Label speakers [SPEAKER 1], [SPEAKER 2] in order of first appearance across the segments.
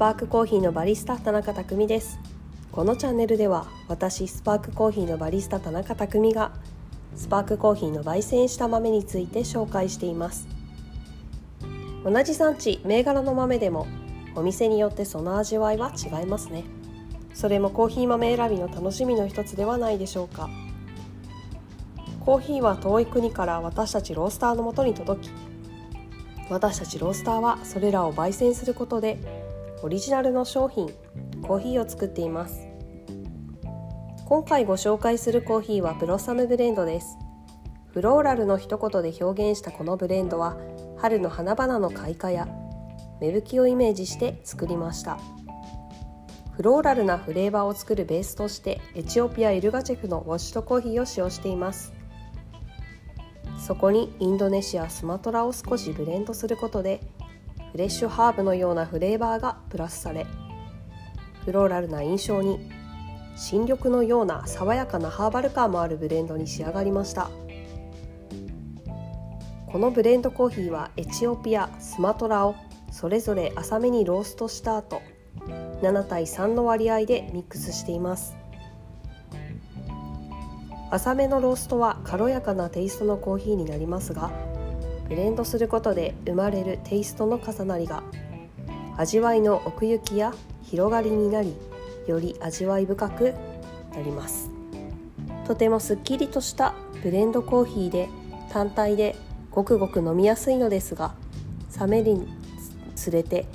[SPEAKER 1] パークコーヒーのバリスタ田中匠です。このチャンネルでは私スパークコーヒーのバリスタ田中匠がスパークコーヒーの焙煎した豆について紹介しています。同じ産地銘柄の豆でもお店によってその味わいは違いますね。それもコーヒー豆選びの楽しみの一つではないでしょうか。コーヒーは遠い国から私たちロースターのもとに届き私たちロースターはそれらを焙煎することでオリジナルの商品コーヒーを作っています。今回ご紹介するコーヒーはブロッサムブレンドです。フローラルの一言で表現したこのブレンドは春の花々の開花や芽吹きをイメージして作りました。フローラルなフレーバーを作るベースとしてエチオピア・イルガチェフのウォッシュトコーヒーを使用しています。そこにインドネシア・スマトラを少しブレンドすることでフレッシュハーブのようなフレーバーがプラスされフローラルな印象に新緑のような爽やかなハーバル感もあるブレンドに仕上がりました。このブレンドコーヒーはエチオピアスマトラをそれぞれ浅めにローストした後7対3の割合でミックスしています。浅めのローストは軽やかなテイストのコーヒーになりますがブレンドすることで生まれるテイストの重なりが味わいの奥行きや広がりになりより味わい深くなります。とてもすっきりとしたブレンドコーヒーで単体でごくごく飲みやすいのですが冷めるにつれて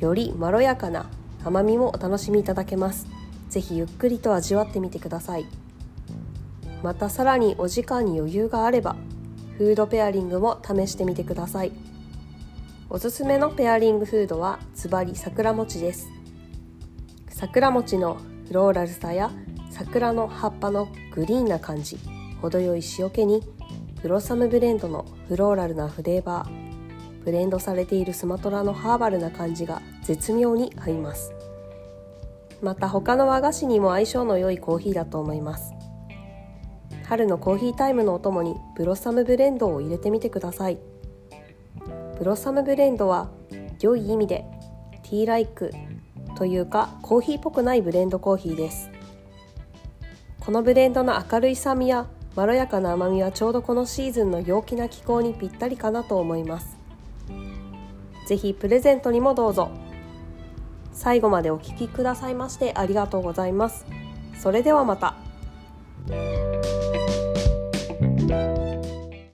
[SPEAKER 1] よりまろやかな甘みもお楽しみいただけます。ぜひゆっくりと味わってみてください。またさらにお時間に余裕があればフードペアリングも試してみてください。おすすめのペアリングフードはズバリ桜餅です。桜餅のフローラルさや桜の葉っぱのグリーンな感じ程よい塩気にブロサムブレンドのフローラルなフレーバーブレンドされているスマトラのハーバルな感じが絶妙に合います。また他の和菓子にも相性の良いコーヒーだと思います。春のコーヒータイムのお供にブロッサムブレンドを入れてみてください。ブロッサムブレンドは良い意味でティーライクというかコーヒーっぽくないブレンドコーヒーです。このブレンドの明るい酸味やまろやかな甘みはちょうどこのシーズンの陽気な気候にぴったりかなと思います。ぜひプレゼントにもどうぞ。最後までお聴きくださいましてありがとうございます。それではまた。